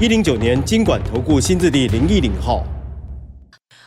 一零九年金管投顾新字第零一零号。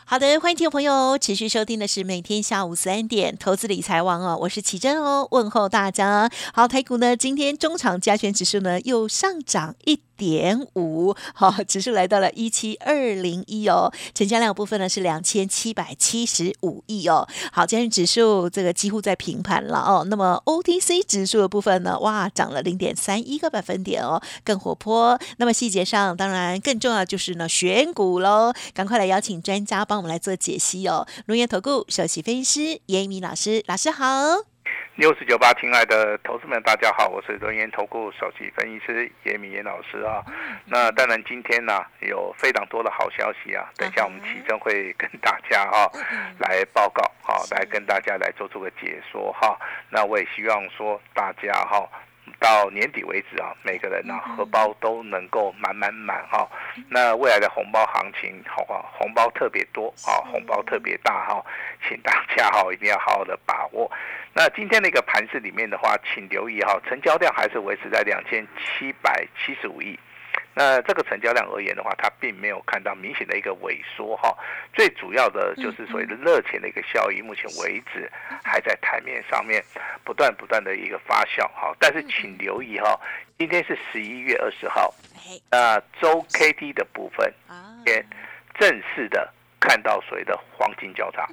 好的，欢迎听众朋友持续收听的是每天下午三点投资理财网哦，我是奇珍哦，问候大家。好，台股呢今天中场加权指数呢又上涨一。点五，好，指数来到了一七二零一哦，成交量部分呢是两千七百七十五亿哦，好，今天指数这个几乎在平盘了哦，那么 OTC 指数的部分呢，哇，涨了零点三一个百分点哦，更活泼。那么细节上，当然更重要就是呢选股喽，赶快来邀请专家帮我们来做解析哦，龙岩投顾首席分析师严一鸣老师，老师好。六四九八，亲爱的投资们，大家好，我是轮研投顾首席分析师严敏严老师啊。那当然，今天呢有非常多的好消息啊，等一下我们其中会跟大家啊 来报告，好来跟大家来做出个解说哈。那我也希望说大家哈。到年底为止啊，每个人呢荷包都能够满满满哈。那未来的红包行情，好啊，红包特别多啊，红包特别大哈，请大家哈一定要好好的把握。那今天的一个盘市里面的话，请留意哈，成交量还是维持在两千七百七十五亿。那这个成交量而言的话，它并没有看到明显的一个萎缩哈。最主要的就是所谓的热钱的一个效益，目前为止还在台面上面不断不断的一个发酵哈。但是请留意哈，今天是十一月二十号，那周 K D 的部分，先正式的看到所谓的黄金交叉。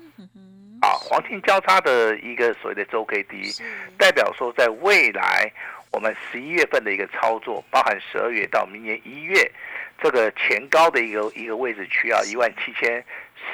啊，黄金交叉的一个所谓的周 K D，代表说在未来。我们十一月份的一个操作，包含十二月到明年一月，这个前高的一个一个位置区啊，一万七千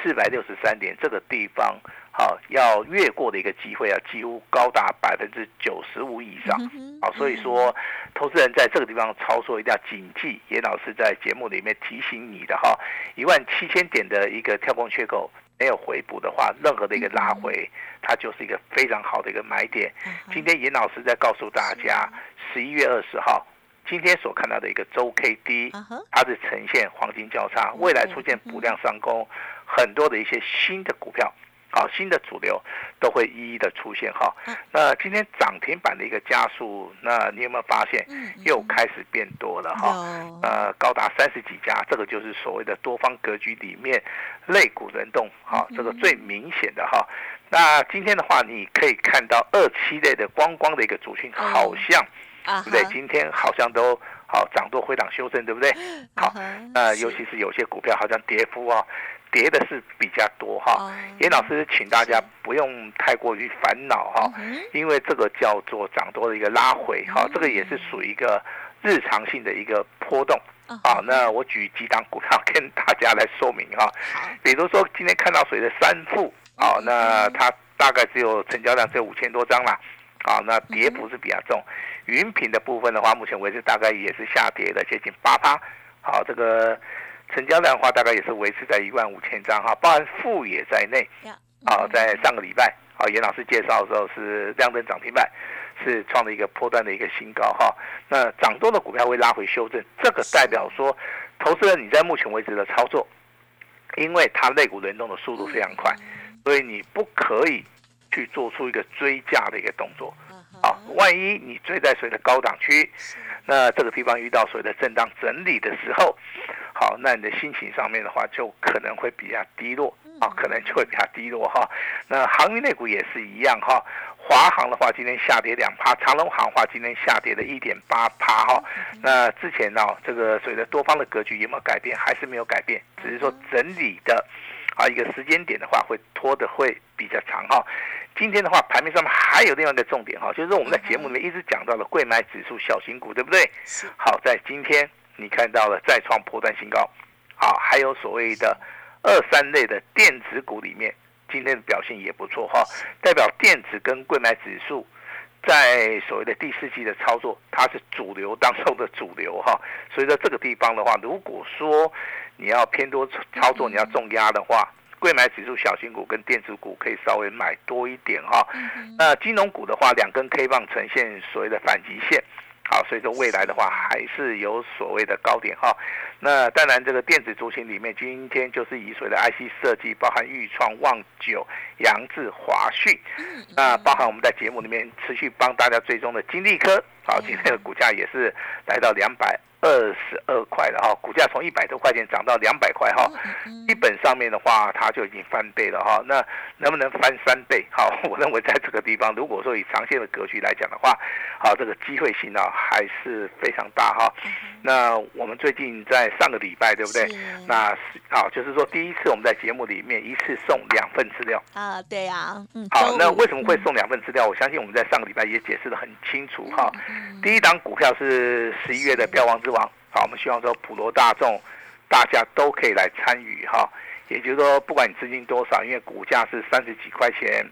四百六十三点这个地方，好要越过的一个机会啊，几乎高达百分之九十五以上，好，所以说投资人在这个地方操作一定要谨记，严老师在节目里面提醒你的哈，一万七千点的一个跳空缺口。没有回补的话，任何的一个拉回，它就是一个非常好的一个买点。今天严老师在告诉大家，十一月二十号，今天所看到的一个周 K D，它是呈现黄金交叉，未来出现补量上攻，很多的一些新的股票。好，新的主流都会一一的出现哈。那今天涨停板的一个加速，那你有没有发现又开始变多了哈？呃，高达三十几家，这个就是所谓的多方格局里面类股轮动哈，这个最明显的哈。那今天的话，你可以看到二期类的光光的一个主群，好像对不对？今天好像都好涨多回档修正，对不对？好，那尤其是有些股票好像跌幅啊。跌的是比较多哈，严老师请大家不用太过于烦恼哈，因为这个叫做涨多的一个拉回哈，这个也是属于一个日常性的一个波动。啊。那我举几档股票跟大家来说明哈，比如说今天看到水的三富啊，那它大概只有成交量只有五千多张啦，啊，那跌幅是比较重。云品的部分的话，目前为止大概也是下跌的接近八趴，好这个。成交量的话，大概也是维持在一万五千张哈，包含富也在内。啊，在上个礼拜，啊，严老师介绍的时候是亮灯涨停板，是创了一个破断的一个新高哈。那涨多的股票会拉回修正，这个代表说，投资人你在目前为止的操作，因为它肋骨轮动的速度非常快，所以你不可以去做出一个追价的一个动作。啊，万一你追在谁的高档区，那这个地方遇到所谓的震荡整理的时候，好，那你的心情上面的话就可能会比较低落啊，可能就会比较低落哈。那航运类股也是一样哈，华航的话今天下跌两趴，长隆航话今天下跌了一点八趴哈。那之前呢，这个所谓的多方的格局有没有改变？还是没有改变，只是说整理的啊一个时间点的话会拖的会比较长哈。今天的话，盘面上面还有另外一个重点哈，就是我们在节目里面一直讲到了贵买指数小型股，对不对？好，在今天你看到了再创破断新高，啊，还有所谓的二三类的电子股里面，今天的表现也不错哈，代表电子跟贵买指数在所谓的第四季的操作，它是主流当中的主流哈。所以在这个地方的话，如果说你要偏多操作，你要重压的话，贵买指数小型股跟电子股可以稍微买多一点哈。那金融股的话，两根 K 棒呈现所谓的反极线。好，所以说未来的话还是有所谓的高点哈。那当然，这个电子族群里面，今天就是以所谓的 IC 设计，包含豫创、旺九、扬智、华讯，那包含我们在节目里面持续帮大家追踪的金利科，好，今天的股价也是来到两百。二十二块了哈，股价从一百多块钱涨到两百块哈，基本上面的话，它就已经翻倍了哈。那能不能翻三倍？好，我认为在这个地方，如果说以长线的格局来讲的话，好，这个机会性啊还是非常大哈。那我们最近在上个礼拜，对不对？那是好，就是说第一次我们在节目里面一次送两份资料啊，对呀，嗯，好，那为什么会送两份资料？我相信我们在上个礼拜也解释的很清楚哈。第一档股票是十一月的标王之。好，我们希望说普罗大众，大家都可以来参与哈。也就是说，不管你资金多少，因为股价是三十几块钱，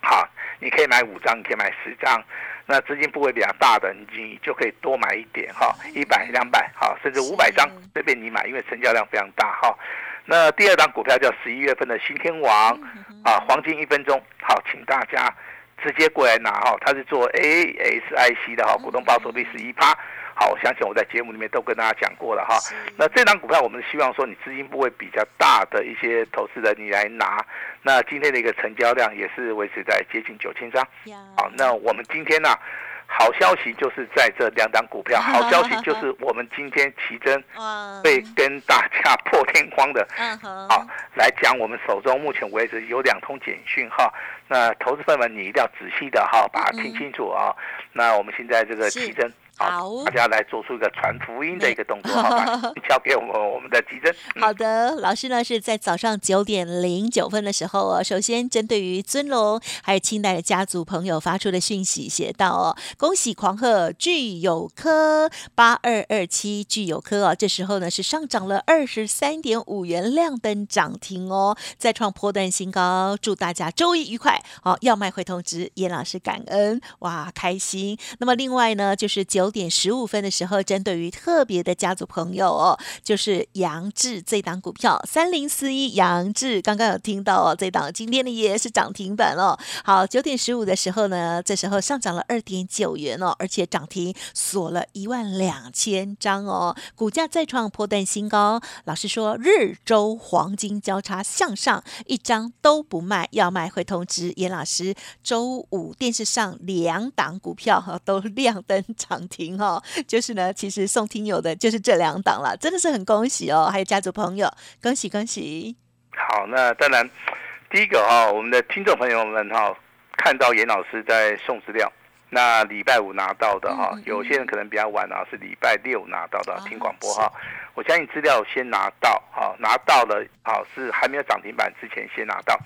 好，你可以买五张，你可以买十张。那资金部位比较大的，你就可以多买一点哈，一百、两百，好，甚至五百张随便你买，因为成交量非常大哈。那第二档股票叫十一月份的新天王啊，黄金一分钟，好，请大家直接过来拿哈。它是做 ASIC 的哈，股东报酬率十一趴。好，我相信我在节目里面都跟大家讲过了哈。那这张股票，我们希望说你资金部位比较大的一些投资人，你来拿。那今天的一个成交量也是维持在接近九千张。好，那我们今天呢，好消息就是在这两档股票。好消息就是 我们今天奇珍会跟大家 破天荒的，好来讲我们手中目前为止有两通简讯哈。那投资朋友们，你一定要仔细的哈，把它听清楚啊。那我们现在这个奇珍。好，大家来做出一个传福音的一个动作，好吧？交给我们我们的吉珍。好的，老师呢是在早上九点零九分的时候哦，首先针对于尊龙还有清代的家族朋友发出的讯息，写到哦，恭喜狂贺聚友科八二二七聚友科哦，这时候呢是上涨了二十三点五元，亮灯涨停哦，再创破段新高，祝大家周一愉快。好，要卖会通知严老师感恩哇，开心。那么另外呢就是九。点十五分的时候，针对于特别的家族朋友哦，就是杨志这档股票三零四一，杨志刚刚有听到哦，这档今天的也是涨停板哦。好，九点十五的时候呢，这时候上涨了二点九元哦，而且涨停锁了一万两千张哦，股价再创破断新高。老师说，日周黄金交叉向上，一张都不卖，要卖会通知严老师。周五电视上两档股票哈都亮灯涨停。停哈，就是呢，其实送听友的就是这两档了，真的是很恭喜哦，还有家族朋友，恭喜恭喜。好，那当然，第一个哈，我们的听众朋友们哈，看到严老师在送资料，那礼拜五拿到的哈，有些人可能比较晚啊，是礼拜六拿到的听广播哈。我相信资料先拿到哈，拿到了好是还没有涨停板之前先拿到，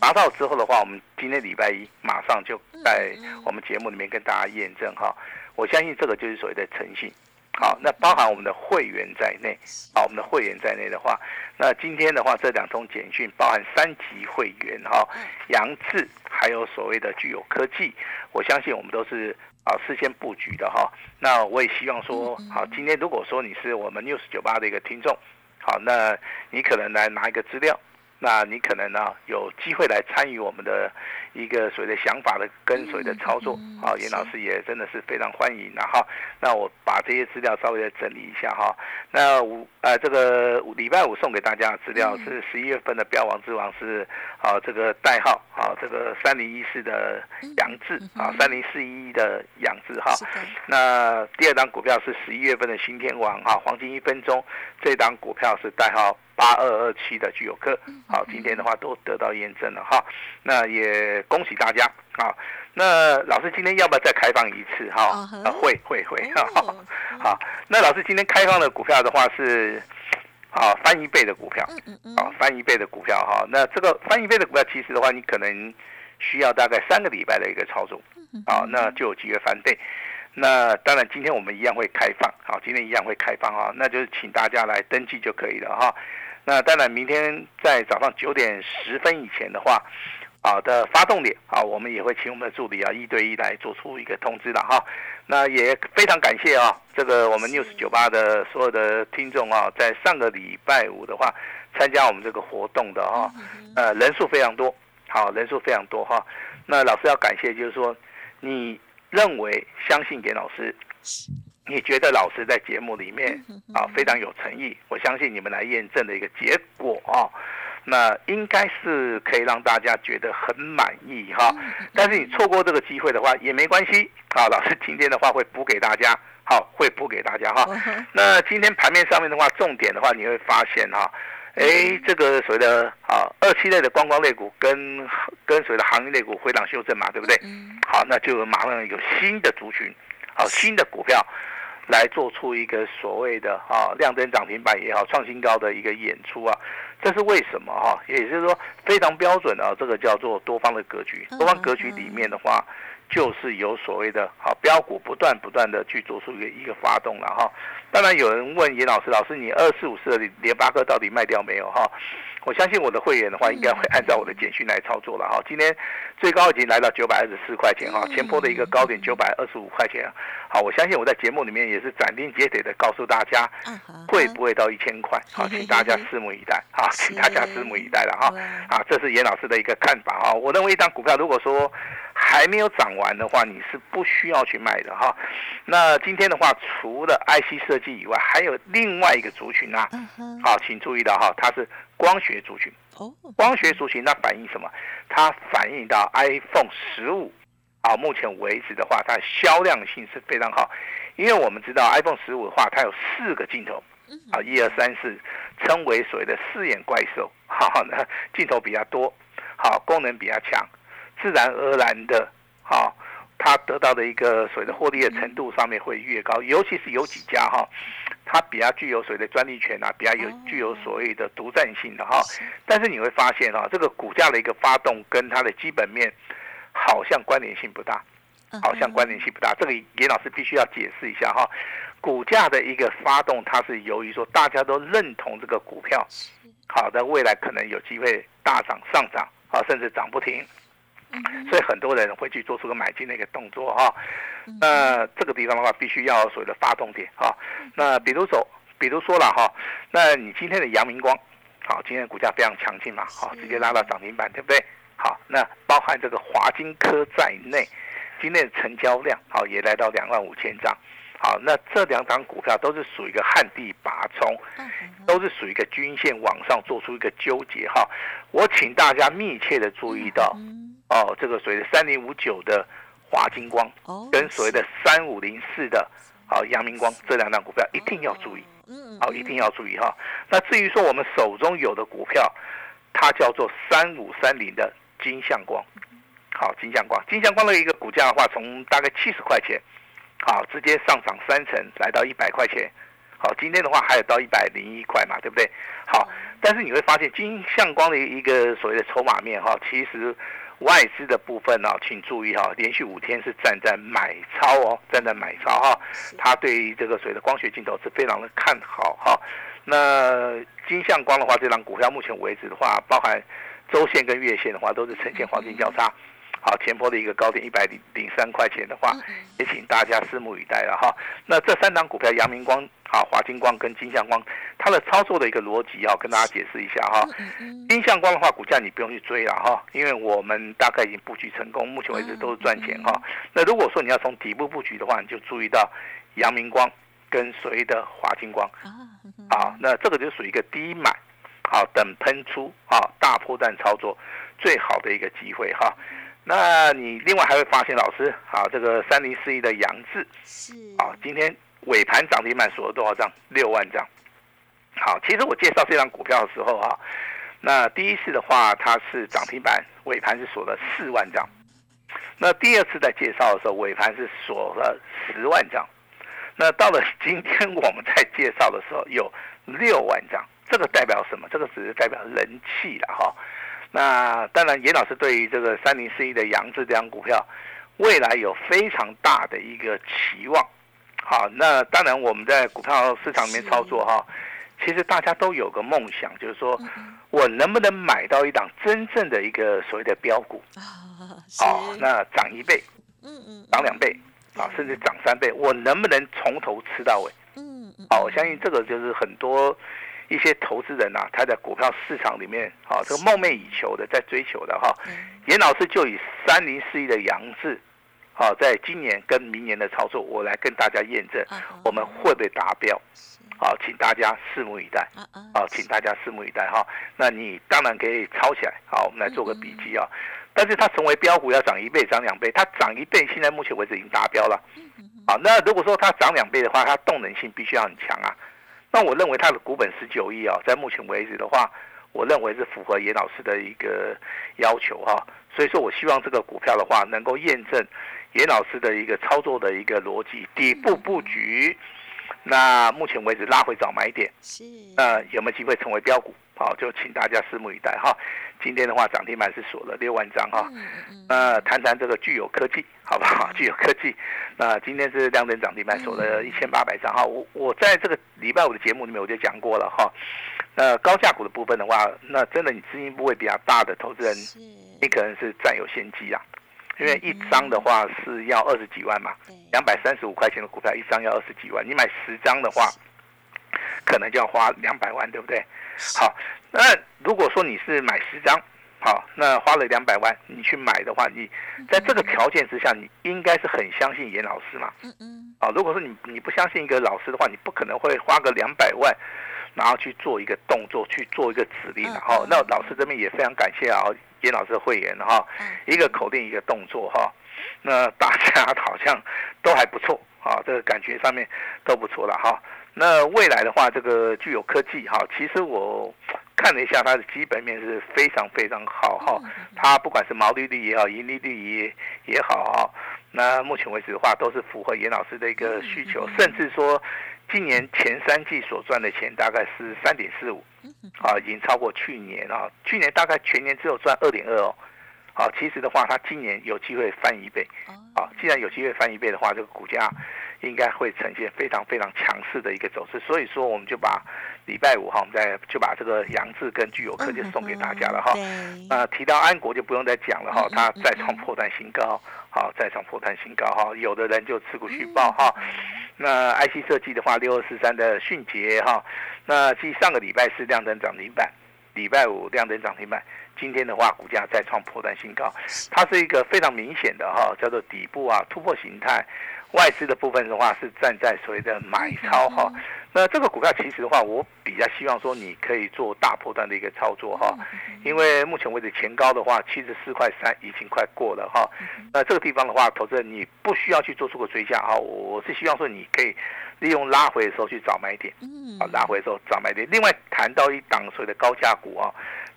拿到之后的话，我们今天礼拜一马上就在我们节目里面跟大家验证哈。我相信这个就是所谓的诚信，好，那包含我们的会员在内，好，我们的会员在内的话，那今天的话，这两通简讯包含三级会员哈，杨志还有所谓的具有科技，我相信我们都是啊事先布局的哈。那我也希望说，好，今天如果说你是我们 news 九八的一个听众，好，那你可能来拿一个资料。那你可能呢有机会来参与我们的一个所谓的想法的跟随的操作啊，严老师也真的是非常欢迎的哈。那我把这些资料稍微的整理一下哈。那五呃这个礼拜五送给大家的资料是十一月份的标王之王是啊这个代号啊这个三零一四的杨志啊三零四一的杨志哈。那第二档股票是十一月份的新天王哈黄金一分钟这档股票是代号。八二二七的具有客，好，今天的话都得到验证了哈，那也恭喜大家啊。那老师今天要不要再开放一次哈？啊，会会会，好。那老师今天开放的股票的话是，啊，翻一倍的股票，啊，翻一倍的股票哈。那这个翻一倍的股票，其实的话，你可能需要大概三个礼拜的一个操作，啊，那就有机会翻倍。那当然，今天我们一样会开放，好，今天一样会开放哈，那就是请大家来登记就可以了哈。那当然，明天在早上九点十分以前的话，啊的发动点啊，我们也会请我们的助理啊一对一来做出一个通知的哈。那也非常感谢啊，这个我们 news 九八的所有的听众啊，在上个礼拜五的话参加我们这个活动的哈，呃人数非常多，好人数非常多哈。那老师要感谢，就是说你认为相信给老师，你觉得老师在节目里面啊非常有诚意，我相信你们来验证的一个结果啊。那应该是可以让大家觉得很满意哈，但是你错过这个机会的话也没关系啊。老师今天的话会补给大家，好，会补给大家哈。那今天盘面上面的话，重点的话你会发现哈，哎，这个所谓的啊二期类的观光类股跟跟所谓的行业类股回档修正嘛，对不对？好，那就马上有新的族群，好，新的股票。来做出一个所谓的啊亮灯涨停板也好，创新高的一个演出啊，这是为什么哈？也就是说非常标准的这个叫做多方的格局。多方格局里面的话，就是有所谓的好标股不断不断的去做出一个一个发动了哈。当然有人问严老师，老师你二四五四的联发科到底卖掉没有哈？我相信我的会员的话，应该会按照我的简讯来操作了哈。今天最高已经来到九百二十四块钱哈，前坡的一个高点九百二十五块钱。好，我相信我在节目里面也是斩钉截铁的告诉大家，会不会到一千块？好，请大家拭目以待。好，请大家拭目以待了哈。啊，这是严老师的一个看法哈。我认为一张股票如果说还没有涨完的话，你是不需要去卖的哈。那今天的话，除了 IC 设计以外，还有另外一个族群啊。好，请注意到哈，它是。光学族群，哦，光学族群，那反映什么？它反映到 iPhone 十五，啊，目前为止的话，它的销量性是非常好，因为我们知道 iPhone 十五的话，它有四个镜头，啊，一二三四，称为所谓的四眼怪兽，好，那镜头比较多，好，功能比较强，自然而然的，好。它得到的一个所谓的获利的程度上面会越高，尤其是有几家哈，它比较具有所谓的专利权啊，比较有具有所谓的独占性的哈。但是你会发现哈，这个股价的一个发动跟它的基本面好像关联性不大，好像关联性不大。这个严老师必须要解释一下哈，股价的一个发动，它是由于说大家都认同这个股票，好的未来可能有机会大涨上涨啊，甚至涨不停。所以很多人会去做出个买进的一个动作哈，那这个地方的话，必须要所谓的发动点哈。那比如说，比如说了哈，那你今天的阳明光，好，今天的股价非常强劲嘛，好，直接拉到涨停板，对不对？好，那包含这个华金科在内，今天的成交量好也来到两万五千张。好，那这两档股票都是属于一个旱地拔葱，都是属于一个均线往上做出一个纠结哈。我请大家密切的注意到，哦，这个所谓的三零五九的华金光，跟所谓的三五零四的好阳明光这两档股票一定要注意，嗯好，一定要注意哈。那至于说我们手中有的股票，它叫做三五三零的金相光，好，金相光，金相光的一个股价的话，从大概七十块钱。好，直接上涨三成，来到一百块钱。好，今天的话还有到一百零一块嘛，对不对？好，但是你会发现金相光的一个所谓的筹码面哈，其实外资的部分呢，请注意哈，连续五天是站在买超哦，站在买超哈。他对于这个所谓的光学镜头是非常的看好哈。那金相光的话，这张股票目前为止的话，包含周线跟月线的话，都是呈现黄金交叉。好，前波的一个高点一百零零三块钱的话，也请大家拭目以待了哈。那这三档股票，阳明光、好华金光跟金相光，它的操作的一个逻辑要跟大家解释一下哈。金相光的话，股价你不用去追了哈，因为我们大概已经布局成功，目前为止都是赚钱哈。那如果说你要从底部布局的话，你就注意到阳明光跟所谓的华金光啊，那这个就属于一个低买，好等喷出啊大破蛋操作最好的一个机会哈。那你另外还会发现，老师啊，这个三零四一的杨志是啊，今天尾盘涨停板锁了多少张？六万张。好，其实我介绍这张股票的时候啊，那第一次的话它是涨停板，尾盘是锁了四万张。那第二次在介绍的时候，尾盘是锁了十万张。那到了今天我们在介绍的时候，有六万张。这个代表什么？这个只是代表人气了哈。那当然，严老师对于这个三零四一的杨志这张股票，未来有非常大的一个期望。好，那当然我们在股票市场里面操作哈，其实大家都有个梦想，就是说嗯我能不能买到一档真正的一个所谓的标股啊，那涨一倍、嗯嗯涨两倍啊，甚至涨三倍，我能不能从头吃到尾？嗯嗯，好，我相信这个就是很多一些投资人呐、他在股票市场里面，啊，这个梦寐以求的，在追求的哈。嗯严老师就以三零四一的杨志，好，在今年跟明年的操作，我来跟大家验证，啊我们会不会达标？好，请大家拭目以待。啊啊，好，请大家拭目以待哈。那你当然可以抄起来，好，我们来做个笔记啊。但是它成为标股要涨一倍、涨两倍，它涨一倍，现在目前为止已经达标了。好，那如果说它涨两倍的话，它动能性必须要很强啊。那我认为它的股本十九亿啊，在目前为止的话，我认为是符合严老师的一个要求哈。所以说我希望这个股票的话，能够验证严老师的一个操作的一个逻辑，底部布局。那目前为止拉回早买点，是，呃有没有机会成为标股？好，就请大家拭目以待哈。今天的话，涨停板是锁了六万张哈。嗯嗯那谈谈这个具有科技，好不好？具有科技，那今天是亮灯涨停板锁了一千八百张哈。我我在这个礼拜五的节目里面我就讲过了哈。那高价股的部分的话，那真的你资金部位比较大的投资人，你可能是占有先机啊，因为一张的话是要二十几万嘛，对，两百三十五块钱的股票一张要二十几万，你买十张的话，可能就要花两百万，对不对？好，那如果说你是买十张，好，那花了两百万，你去买的话，你在这个条件之下，你应该是很相信严老师嘛？嗯嗯，啊，如果说你你不相信一个老师的话，你不可能会花个两百万，然后去做一个动作，去做一个指令，嗯然后嗯。那老师这边也非常感谢啊，严老师的会员哈，嗯。一个口令一个动作哈，那大家 好像都还不错啊，这个感觉上面都不错了哈。那未来的话，这个具有科技哈，其实我看了一下它的基本面是非常非常好哈，它不管是毛利率也好，盈利率也也好哈，那目前为止的话都是符合严老师的一个需求，甚至说今年前三季所赚的钱大概是三点四五，啊，已经超过去年啊，去年大概全年只有赚二点二哦。好，其实的话，它今年有机会翻一倍。啊，既然有机会翻一倍的话，这个股价应该会呈现非常非常强势的一个走势。所以说，我们就把礼拜五哈，我们再就把这个杨志跟具有科就送给大家了哈。对，那提到安国就不用再讲了哈嗯，它嗯再创破断新高，好，再创破断新高哈，有的人就持股续报哈。那 IC 设计的话，六二四三的迅捷哈，那继上个礼拜是亮灯涨停板，礼拜五亮灯涨停板，今天的话股价再创破断新高，它是一个非常明显的哈，叫做底部啊突破形态。外资的部分的话是站在所谓的买超哈，那这个股票其实的话，我比较希望说你可以做大波段的一个操作哈，因为目前为止前高的话七十四块三已经快过了哈，那这个地方的话，投资人你不需要去做出个追加哈，我是希望说你可以利用拉回的时候去找买点，嗯。啊，拉回的时候找买点。另外谈到一档所谓的高价股啊，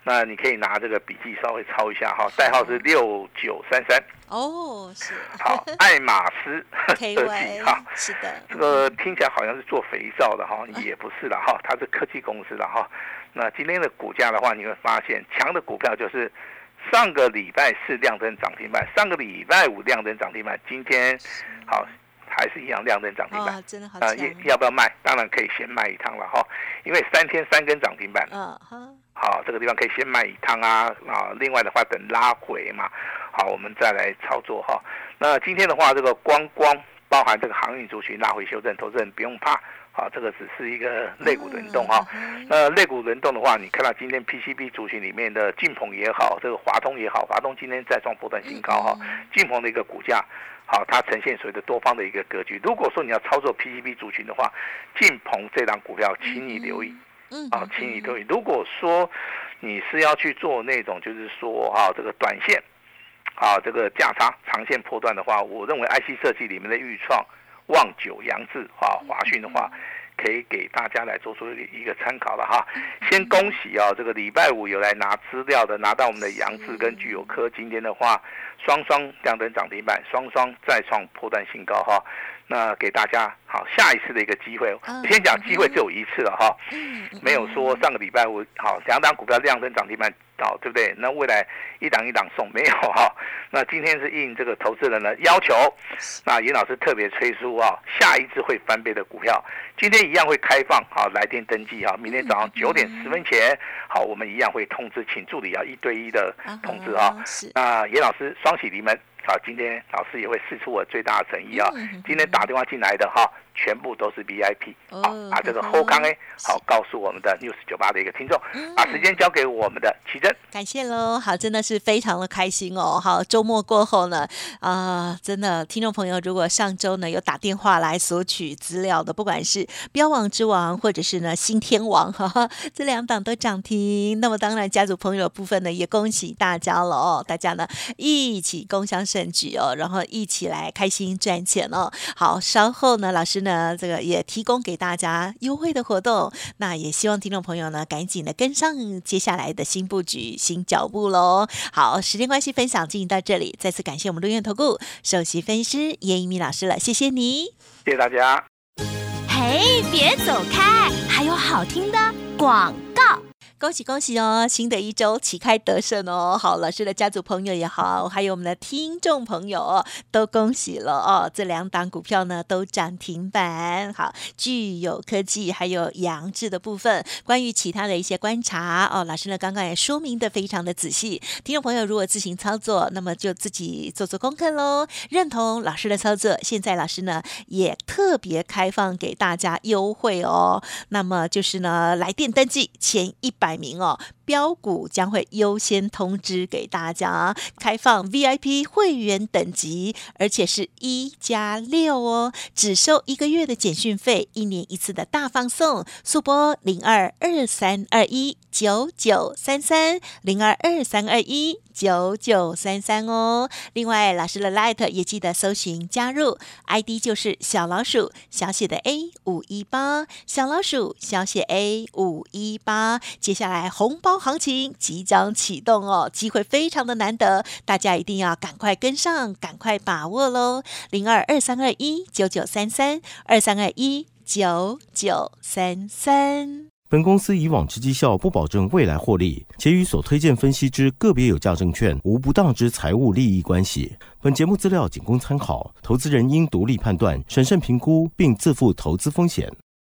那你可以拿这个笔记稍微抄一下哈，代号是六九三三，哦，是，好，爱马仕设计哈。，是的，这个听起来好像是做肥皂的哈，也不是的哈，它是科技公司的哈。那今天的股价的话，你会发现强的股票就是上个礼拜四亮灯涨停板，上个礼拜五亮灯涨停板，今天好还是一样亮灯涨停板，。真的好啊，强要，要不要卖？当然可以先卖一趟了哈，因为三天三根涨停板，嗯哈，好，这个地方可以先卖一趟啊啊，另外的话等拉回嘛，好，我们再来操作哈。那今天的话，这个光光包含这个航运族群拉回修正，投资人不用怕，好，这个只是一个肋骨轮动哈。嗯那肋骨轮动的话，你看到今天 PCB 族群里面的晋鹏也好，这个华通也好，华通今天再创波段新高哈，晋鹏的一个股价。好，它呈现所谓的多方的一个格局。如果说你要操作 PCB 族群的话，晋鹏这档股票，请你留意。嗯啊，请你留意。如果说你是要去做那种，就是说啊，这个短线，啊，这个价差长线破断的话，我认为 IC 设计里面的豫创、望九、扬智啊、华讯的话，可以给大家来做出一个参考了哈。先恭喜啊，这个礼拜五有来拿资料的，拿到我们的扬智跟具有科，今天的话双双亮灯涨停板，双双再创破断新高哈。那给大家好下一次的一个机会。嗯先讲机会只有一次了哈，嗯没有说上个礼拜五好两档股票量增涨停板，好对不对？那未来一档一档送没有哈？那今天是应这个投资人的要求，那严老师特别催促啊，下一次会翻倍的股票，今天一样会开放好来电登记啊，明天早上九点十分前好，我们一样会通知，请助理啊一对一的通知啊。是那严老师双喜临门，好，今天老师也会试出我最大的诚意啊。嗯今天打电话进来的哈，全部都是 VIP，好哦，把这个后康哎，好告诉我们的 News 九八的一个听众，把时间交给我们的奇珍。感谢喽，好，真的是非常的开心哦。好，周末过后呢，啊、真的听众朋友，如果上周呢有打电话来索取资料的，不管是标王之王或者是呢新天王，哈哈，这两档都涨停。那么当然，家族朋友部分呢，也恭喜大家了哦，大家呢一起共襄盛举哦，然后一起来开心赚钱哦。好，稍后呢，老师呢这个也提供给大家优惠的活动，那也希望听众朋友呢赶紧的跟上接下来的新布局、新脚步喽。好，时间关系，分享进行到这里，再次感谢我们陆院投顾首席分析师叶一鸣老师了，谢谢你。谢谢大家。嘿，别走开，还有好听的广告。恭喜恭喜哦！新的一周旗开得胜哦！好，老师的家族朋友也好，还有我们的听众朋友，都恭喜了哦！这两档股票呢都涨停板。好，具有科技还有杨志的部分，关于其他的一些观察哦，老师呢刚刚也说明的非常的仔细。听众朋友如果自行操作，那么就自己做做功课喽。认同老师的操作，现在老师呢也特别开放给大家优惠哦。那么就是呢，来电登记前一百百名哦，标股将会优先通知给大家，开放 VIP 会员等级，而且是一加六哦，只收一个月的简讯费，一年一次的大放送，速播零二二三二一九九三三零二二三二一。九九三三哦，另外老师的 Light 也记得搜寻加入，ID 就是小老鼠小写的 A 五一八，小老鼠小写 A 五一八。接下来红包行情即将启动哦，机会非常的难得，大家一定要赶快跟上，赶快把握喽！零二二三二一九九三三二三二一九九三三。本公司以往之绩效不保证未来获利，且与所推荐分析之个别有价证券无不当之财务利益关系。本节目资料仅供参考，投资人应独立判断、审慎评估，并自负投资风险。